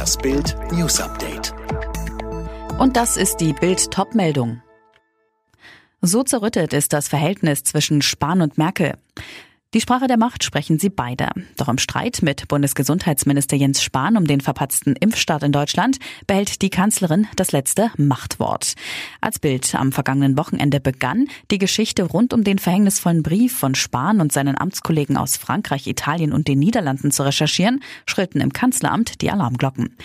Das Bild News Update. Und das ist die Bild Topmeldung. So zerrüttet ist das Verhältnis zwischen Spahn und Merkel. Die Sprache der Macht sprechen sie beide. Doch im Streit mit Bundesgesundheitsminister Jens Spahn um den verpatzten Impfstart in Deutschland behält die Kanzlerin das letzte Machtwort. Als Bild am vergangenen Wochenende begann, die Geschichte rund um den verhängnisvollen Brief von Spahn und seinen Amtskollegen aus Frankreich, Italien und den Niederlanden zu recherchieren, schrillten im Kanzleramt die Alarmglocken.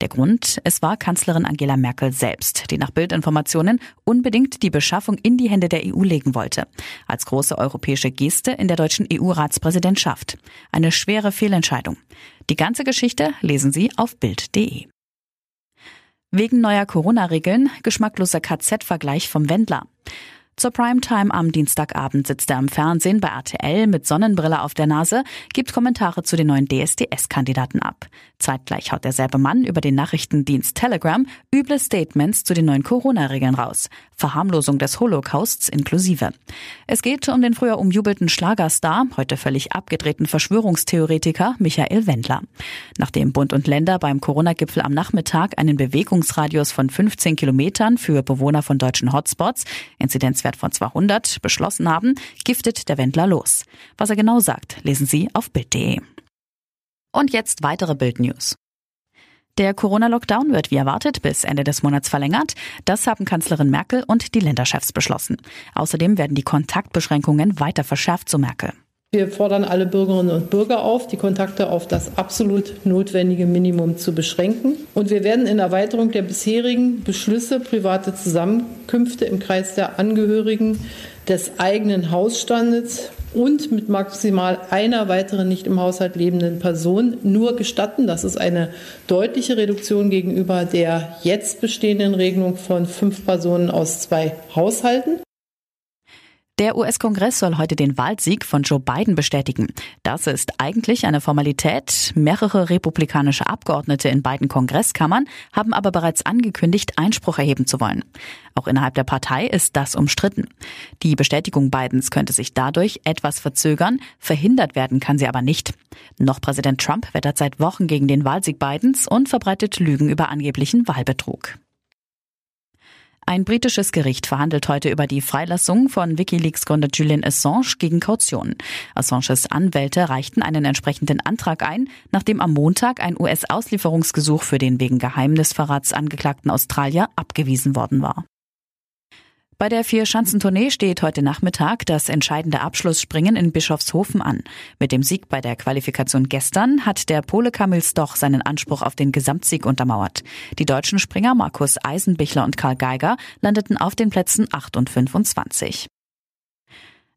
Der Grund, es war Kanzlerin Angela Merkel selbst, die nach Bildinformationen unbedingt die Beschaffung in die Hände der EU legen wollte. Als große europäische Geste in der deutschen EU-Ratspräsidentschaft. Eine schwere Fehlentscheidung. Die ganze Geschichte lesen Sie auf Bild.de. Wegen neuer Corona-Regeln geschmackloser KZ-Vergleich vom Wendler. Zur Primetime am Dienstagabend sitzt er am Fernsehen bei RTL mit Sonnenbrille auf der Nase, gibt Kommentare zu den neuen DSDS-Kandidaten ab. Zeitgleich haut derselbe Mann über den Nachrichtendienst Telegram üble Statements zu den neuen Corona-Regeln raus. Verharmlosung des Holocausts inklusive. Es geht um den früher umjubelten Schlagerstar, heute völlig abgedrehten Verschwörungstheoretiker Michael Wendler. Nachdem Bund und Länder beim Corona-Gipfel am Nachmittag einen Bewegungsradius von 15 Kilometern für Bewohner von deutschen Hotspots, Grenzwert von 200 beschlossen haben, giftet der Wendler los. Was er genau sagt, lesen Sie auf Bild.de. Und jetzt weitere Bild-News. Der Corona-Lockdown wird wie erwartet bis Ende des Monats verlängert. Das haben Kanzlerin Merkel und die Länderchefs beschlossen. Außerdem werden die Kontaktbeschränkungen weiter verschärft, so Merkel. Wir fordern alle Bürgerinnen und Bürger auf, die Kontakte auf das absolut notwendige Minimum zu beschränken. Und wir werden in Erweiterung der bisherigen Beschlüsse private Zusammenkünfte im Kreis der Angehörigen des eigenen Hausstandes und mit maximal einer weiteren nicht im Haushalt lebenden Person nur gestatten. Das ist eine deutliche Reduktion gegenüber der jetzt bestehenden Regelung von fünf Personen aus zwei Haushalten. Der US-Kongress soll heute den Wahlsieg von Joe Biden bestätigen. Das ist eigentlich eine Formalität. Mehrere republikanische Abgeordnete in beiden Kongresskammern haben aber bereits angekündigt, Einspruch erheben zu wollen. Auch innerhalb der Partei ist das umstritten. Die Bestätigung Bidens könnte sich dadurch etwas verzögern, verhindert werden kann sie aber nicht. Noch Präsident Trump wettert seit Wochen gegen den Wahlsieg Bidens und verbreitet Lügen über angeblichen Wahlbetrug. Ein britisches Gericht verhandelt heute über die Freilassung von Wikileaks-Gründer Julian Assange gegen Kaution. Assanges Anwälte reichten einen entsprechenden Antrag ein, nachdem am Montag ein US-Auslieferungsgesuch für den wegen Geheimnisverrats angeklagten Australier abgewiesen worden war. Bei der Vier-Schanzentournee steht heute Nachmittag das entscheidende Abschlussspringen in Bischofshofen an. Mit dem Sieg bei der Qualifikation gestern hat der Pole Kamil Stoch seinen Anspruch auf den Gesamtsieg untermauert. Die deutschen Springer Markus Eisenbichler und Karl Geiger landeten auf den Plätzen 8 und 25.